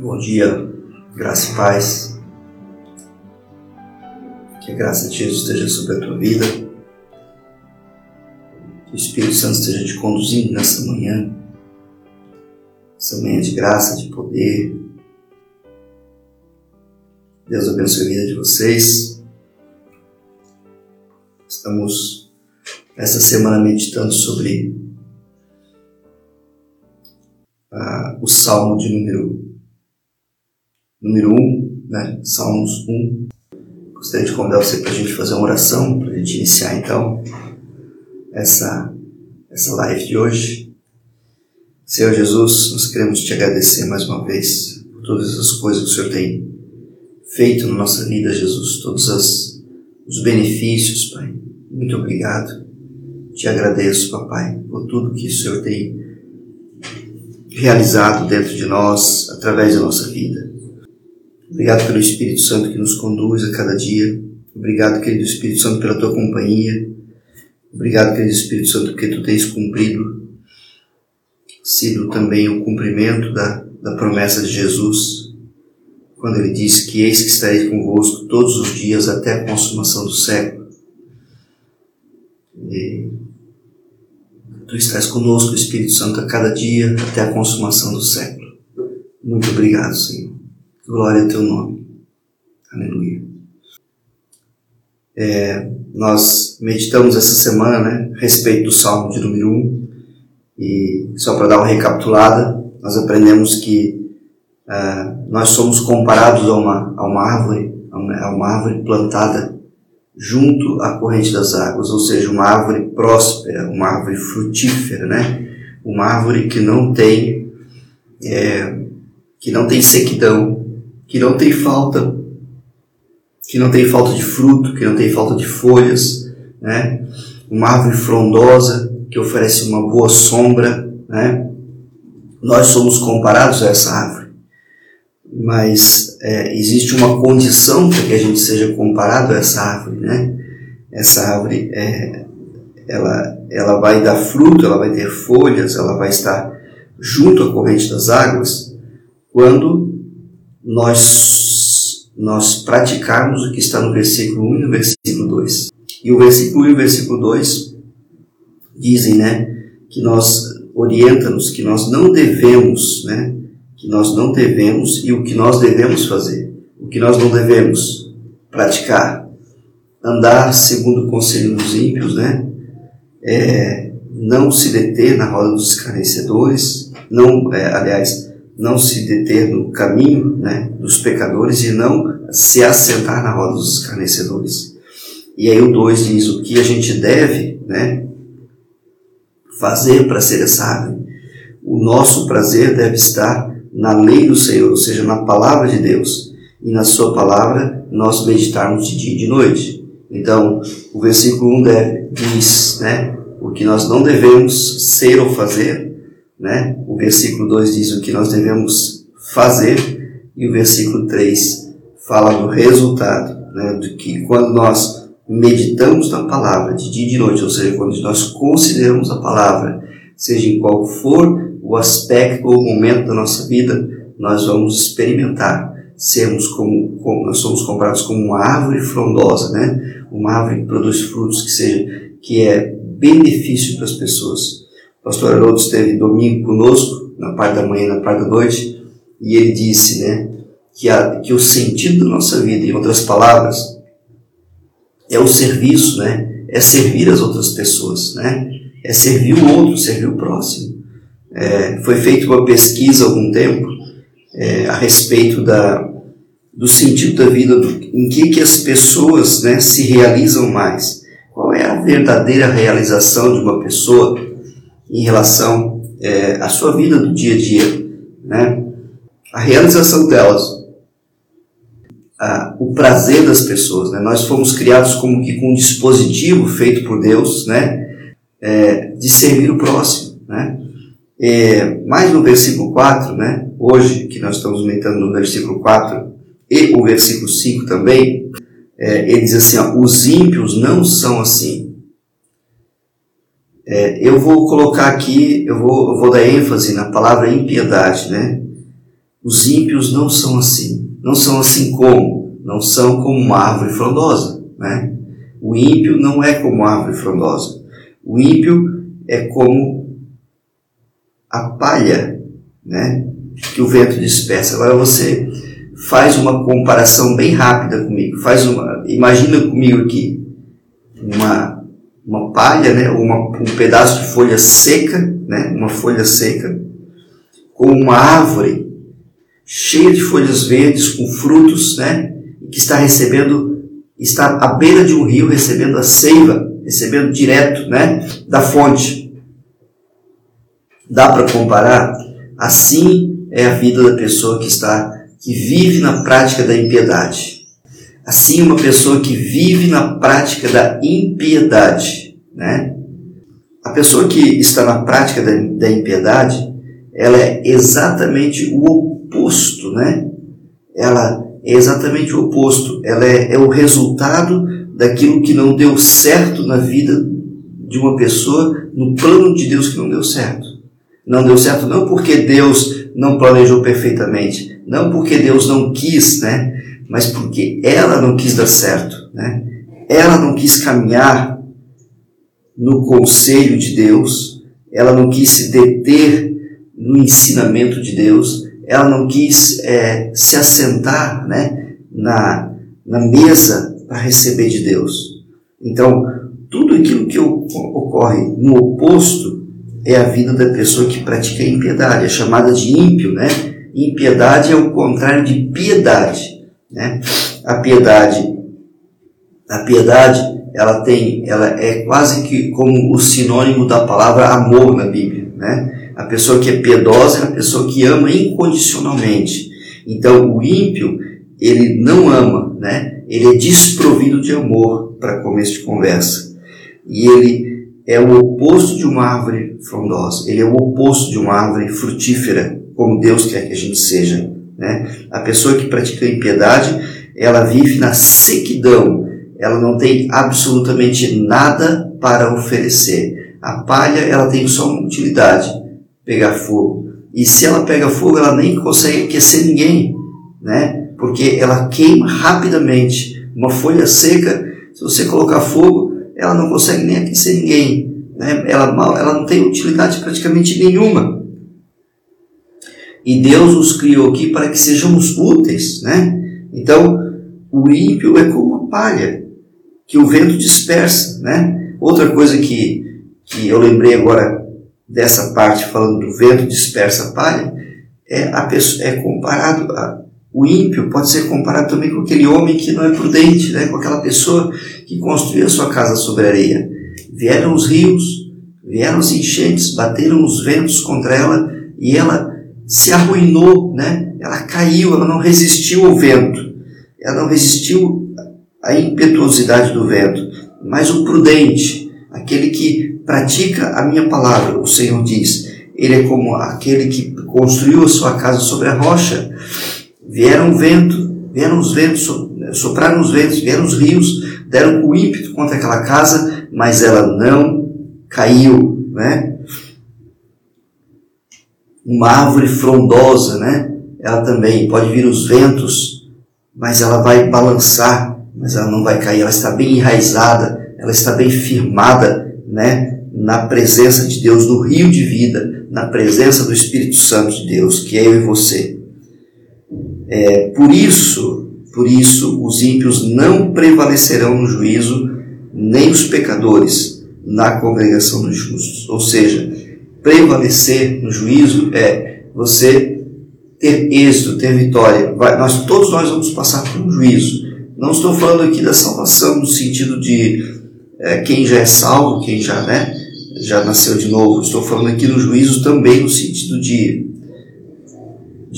Bom dia, graça e paz. Que a graça de Jesus esteja sobre a tua vida. Que o Espírito Santo esteja te conduzindo nessa manhã. Essa manhã de graça, de poder. Deus abençoe a vida de vocês. Estamos essa semana meditando sobre ah, o Salmo de número número 1, um, né? Salmos 1. Gostaria de convidar você para a gente fazer uma oração, para a gente iniciar então essa, essa live de hoje. Senhor Jesus, nós queremos te agradecer mais uma vez por todas as coisas que o Senhor tem feito na nossa vida, Jesus, todos as, os benefícios, Pai. Muito obrigado. Te agradeço, Papai, por tudo que o Senhor tem realizado dentro de nós, através da nossa vida. Obrigado pelo Espírito Santo que nos conduz a cada dia. Obrigado, querido Espírito Santo, pela tua companhia. Obrigado, querido Espírito Santo, porque tu tens cumprido, sido também o cumprimento da, da promessa de Jesus, quando ele disse que eis que estarei convosco todos os dias até a consumação do século. E tu estás conosco, Espírito Santo, a cada dia até a consumação do século. Muito obrigado, Senhor. Glória ao teu nome. Aleluia. É, nós meditamos essa semana né, a respeito do Salmo de número 1 e só para dar uma recapitulada, nós aprendemos que uh, nós somos comparados a uma, a uma árvore, a uma, a uma árvore plantada junto à corrente das águas, ou seja, uma árvore próspera, uma árvore frutífera, né? Uma árvore que não tem é, que não tem sequidão, que não tem falta, que não tem falta de fruto, que não tem falta de folhas, né? Uma árvore frondosa que oferece uma boa sombra, né? Nós somos comparados a essa árvore, mas é, existe uma condição para que a gente seja comparado a essa árvore, né? Essa árvore, é, ela, ela vai dar fruto, ela vai ter folhas, ela vai estar junto à corrente das águas, quando nós, nós praticarmos o que está no versículo 1 e no versículo 2. E o versículo 1 e o versículo 2 dizem, né, que nós orienta-nos que nós não devemos, né, que nós não devemos e o que nós devemos fazer. O que nós não devemos praticar, andar segundo o conselho dos ímpios, né, é, não se deter na roda dos escarnecedores, não, é, aliás, não se deter no caminho né, dos pecadores e não se assentar na roda dos escarnecedores. E aí o 2 diz o que a gente deve né, fazer para ser árvore. O nosso prazer deve estar na lei do Senhor, ou seja, na palavra de Deus. E na sua palavra nós meditarmos de dia e de noite. Então, o versículo 1 deve, diz né, o que nós não devemos ser ou fazer, né? O versículo 2 diz o que nós devemos fazer e o versículo 3 fala do resultado, né? Do que quando nós meditamos na palavra de dia e de noite, ou seja, quando nós consideramos a palavra, seja em qual for o aspecto ou o momento da nossa vida, nós vamos experimentar sermos como, como nós somos comparados como uma árvore frondosa, né? Uma árvore que produz frutos que seja que é benefício para as pessoas. O pastor Haroldo esteve domingo conosco, na parte da manhã e na parte da noite, e ele disse né, que, a, que o sentido da nossa vida, em outras palavras, é o serviço, né? é servir as outras pessoas, né? é servir o outro, servir o próximo. É, foi feita uma pesquisa há algum tempo é, a respeito da, do sentido da vida, do, em que, que as pessoas né, se realizam mais. Qual é a verdadeira realização de uma pessoa em relação é, à sua vida do dia a dia, né? A realização delas, a, o prazer das pessoas, né? Nós fomos criados como que com um dispositivo feito por Deus, né? É, de servir o próximo, né? É, mais no versículo 4, né? Hoje, que nós estamos meditando no versículo 4 e o versículo 5 também, é, ele diz assim, ó, os ímpios não são assim, É, eu vou colocar aqui, eu vou, eu vou dar ênfase na palavra impiedade, né? Os ímpios não são assim. Não são assim como? Não são como uma árvore frondosa, né? O ímpio não é como uma árvore frondosa. O ímpio é como a palha, né? Que o vento dispersa. Agora você faz uma comparação bem rápida comigo. Faz uma, imagina comigo aqui uma uma palha, né, uma, um pedaço de folha seca, né, uma folha seca, com uma árvore cheia de folhas verdes, com frutos, né, que está recebendo, está à beira de um rio recebendo a seiva, recebendo direto, né, da fonte. Dá para comparar? Assim é a vida da pessoa que está, que vive na prática da impiedade. Assim, uma pessoa que vive na prática da impiedade, né? A pessoa que está na prática da, da impiedade, ela é exatamente o oposto, né? Ela é exatamente o oposto. Ela é, é o resultado daquilo que não deu certo na vida de uma pessoa, no plano de Deus que não deu certo. Não deu certo não porque Deus não planejou perfeitamente, não porque Deus não quis, né? mas porque ela não quis dar certo, né? Ela não quis caminhar no conselho de Deus, ela não quis se deter no ensinamento de Deus, ela não quis é, se assentar, né, na, na mesa para receber de Deus. Então, tudo aquilo que ocorre no oposto é a vida da pessoa que pratica impiedade, é chamada de ímpio, né? Impiedade é o contrário de piedade. Né? A piedade, a piedade, ela tem, ela é quase que como o sinônimo da palavra amor na Bíblia, né? A pessoa que é piedosa é a pessoa que ama incondicionalmente. Então, o ímpio, ele não ama, né? Ele é desprovido de amor, para começo de conversa. E ele é o oposto de uma árvore frondosa. Ele é o oposto de uma árvore frutífera, como Deus quer que a gente seja. Né? A pessoa que pratica impiedade, ela vive na sequidão, ela não tem absolutamente nada para oferecer. A palha, ela tem só uma utilidade, pegar fogo. E se ela pega fogo, ela nem consegue aquecer ninguém, né? Porque ela queima rapidamente. Uma folha seca, se você colocar fogo, ela não consegue nem aquecer ninguém. Né? Ela, ela não tem utilidade praticamente nenhuma. E Deus os criou aqui para que sejamos úteis, né? Então, o ímpio é como a palha que o vento dispersa, né? Outra coisa que, que eu lembrei agora dessa parte falando do vento dispersa a palha é a pessoa é comparado a, o ímpio pode ser comparado também com aquele homem que não é prudente, né? Com aquela pessoa que construiu a sua casa sobre areia. Vieram os rios, vieram as enchentes, bateram os ventos contra ela e ela se arruinou, né? Ela caiu, ela não resistiu ao vento, ela não resistiu à impetuosidade do vento. Mas o prudente, aquele que pratica a minha palavra, o Senhor diz, ele é como aquele que construiu a sua casa sobre a rocha. Vieram vento, vieram os ventos, sopraram os ventos, vieram os rios, deram o ímpeto contra aquela casa, mas ela não caiu, né? uma árvore frondosa, né? Ela também pode vir os ventos, mas ela vai balançar, mas ela não vai cair. Ela está bem enraizada, ela está bem firmada, né? Na presença de Deus, no rio de vida, na presença do Espírito Santo de Deus, que é eu e você. É, por isso, por isso, os ímpios não prevalecerão no juízo, nem os pecadores na congregação dos justos. Ou seja, prevalecer no juízo é você ter êxito, ter vitória. Vai, nós todos nós vamos passar por um juízo. Não estou falando aqui da salvação no sentido de é, quem já é salvo, quem já né, já nasceu de novo. Estou falando aqui no juízo também no sentido de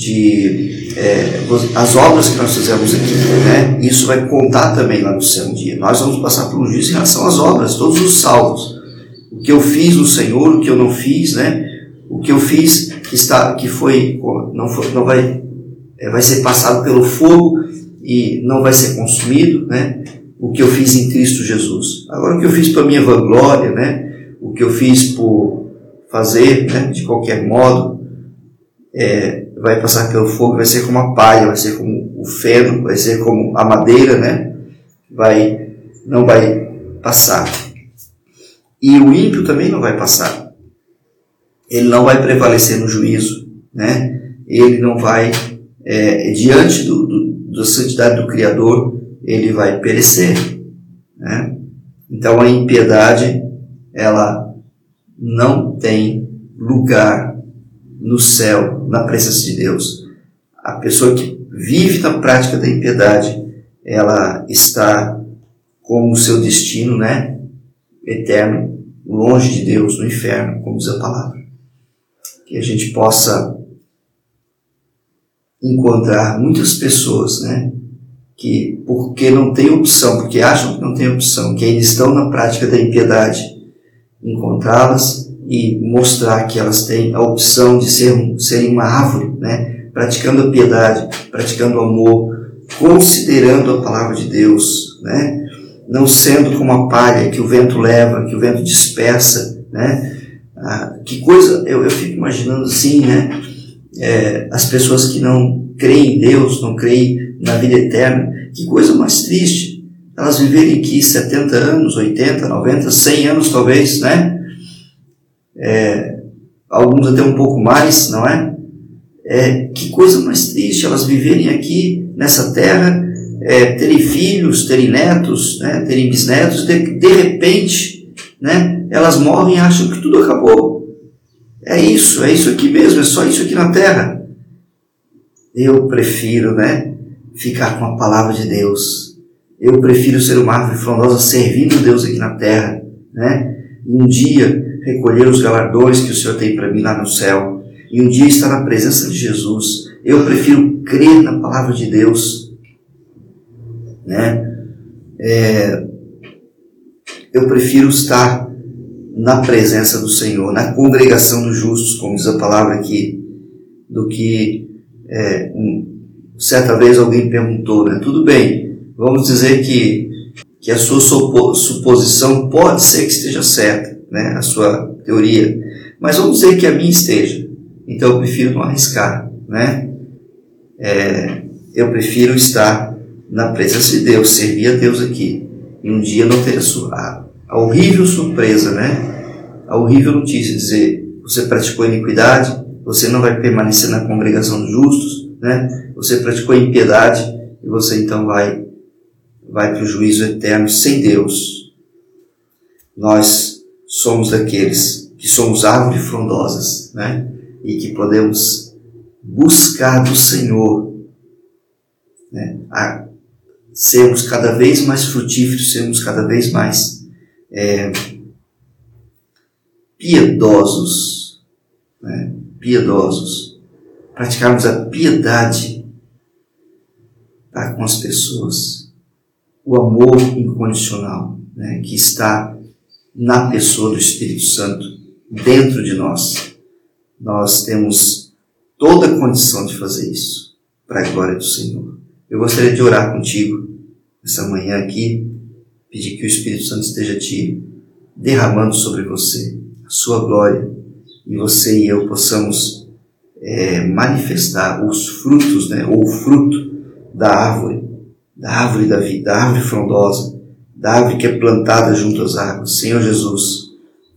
de é, as obras que nós fizemos aqui, né? Isso vai contar também lá no céu dia. Nós vamos passar por um juízo em relação às obras, todos os salvos o que eu fiz no Senhor, o que eu não fiz, né? O que eu fiz que está, que foi, não foi, não vai, é, vai ser passado pelo fogo e não vai ser consumido, né? O que eu fiz em Cristo Jesus. Agora o que eu fiz para minha vanglória, né? O que eu fiz por fazer, né, de qualquer modo, é, vai passar pelo fogo, vai ser como a palha, vai ser como o feno, vai ser como a madeira, né? Vai, não vai passar. E o ímpio também não vai passar. Ele não vai prevalecer no juízo, né? Ele não vai, é, diante do, do, da santidade do Criador, ele vai perecer, né? Então a impiedade, ela não tem lugar no céu, na presença de Deus. A pessoa que vive na prática da impiedade, ela está com o seu destino, né, eterno, longe de Deus, no inferno, como diz a palavra. Que a gente possa encontrar muitas pessoas, né, que porque não tem opção, porque acham que não tem opção, que ainda estão na prática da impiedade, encontrá-las e mostrar que elas têm a opção de ser, serem uma árvore, né? praticando a piedade, praticando o amor, considerando a palavra de Deus, né? não sendo como a palha que o vento leva, que o vento dispersa. Né? Ah, que coisa, eu, eu fico imaginando assim, né? É, as pessoas que não creem em Deus, não creem na vida eterna, que coisa mais triste. Elas viverem aqui 70 anos, 80, 90, 100 anos talvez, né? É, alguns até um pouco mais, não é? é? Que coisa mais triste elas viverem aqui nessa terra, é, terem filhos, terem netos, né, terem bisnetos, de, de repente, né, elas morrem e acham que tudo acabou. É isso, é isso aqui mesmo, é só isso aqui na terra. Eu prefiro, né, ficar com a palavra de Deus. Eu prefiro ser uma árvore frondosa servindo Deus aqui na terra, né? Um dia recolher os galardões que o Senhor tem para mim lá no céu e um dia estar na presença de Jesus. Eu prefiro crer na palavra de Deus, né? É, eu prefiro estar na presença do Senhor, na congregação dos justos, como diz a palavra aqui, do que é, um, certa vez alguém perguntou, né? Tudo bem, vamos dizer que, que a sua suposição pode ser que esteja certa, né, a sua teoria, mas vamos dizer que a minha esteja. Então eu prefiro não arriscar, né? É, eu prefiro estar na presença de Deus, servir a Deus aqui, e um dia não ter a, a, a horrível surpresa, né? A horrível notícia dizer, você praticou iniquidade, você não vai permanecer na congregação dos justos, né? Você praticou impiedade e você então vai vai para o juízo eterno sem Deus. Nós somos daqueles que somos árvores frondosas, né? E que podemos buscar do Senhor, né? A sermos cada vez mais frutíferos, sermos cada vez mais é, piedosos, né? piedosos, praticarmos a piedade para com as pessoas, o amor incondicional, né? que está na pessoa do Espírito Santo dentro de nós. Nós temos toda a condição de fazer isso para a glória do Senhor. Eu gostaria de orar contigo essa manhã aqui, pedir que o Espírito Santo esteja te derramando sobre você a sua glória e você e eu possamos é, manifestar os frutos, né, ou o fruto da árvore, da árvore da vida, da árvore frondosa, da árvore que é plantada junto às águas. Senhor Jesus,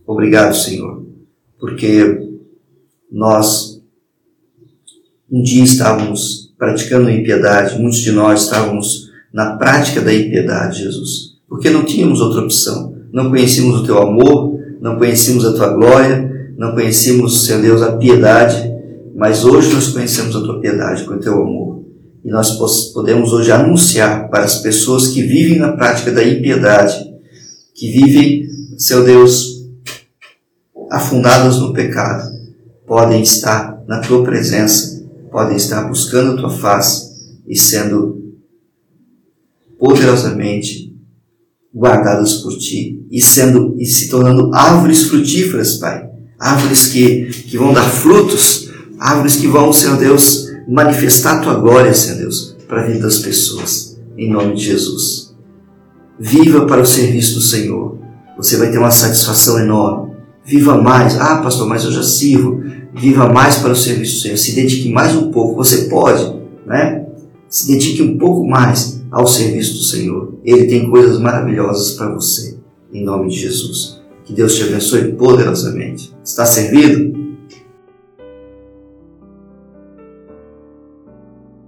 obrigado, Senhor, porque nós um dia estávamos praticando a impiedade, muitos de nós estávamos na prática da impiedade, Jesus, porque não tínhamos outra opção. Não conhecíamos o teu amor, não conhecíamos a tua glória, não conhecíamos, Senhor Deus, a piedade, mas hoje nós conhecemos a tua piedade com o teu amor. E nós podemos hoje anunciar para as pessoas que vivem na prática da impiedade, que vivem, seu Deus, afundadas no pecado, podem estar na tua presença, podem estar buscando a tua face e sendo poderosamente guardadas por ti e sendo e se tornando árvores frutíferas, Pai. Árvores que, que vão dar frutos, árvores que vão, Senhor Deus, manifestar a tua glória, Senhor Deus, para a vida das pessoas, em nome de Jesus. Viva para o serviço do Senhor. Você vai ter uma satisfação enorme Viva mais. Ah, pastor, mas eu já sirvo. Viva mais para o serviço do Senhor. Se dedique mais um pouco. Você pode, né? Se dedique um pouco mais ao serviço do Senhor. Ele tem coisas maravilhosas para você. Em nome de Jesus. Que Deus te abençoe poderosamente. Está servido?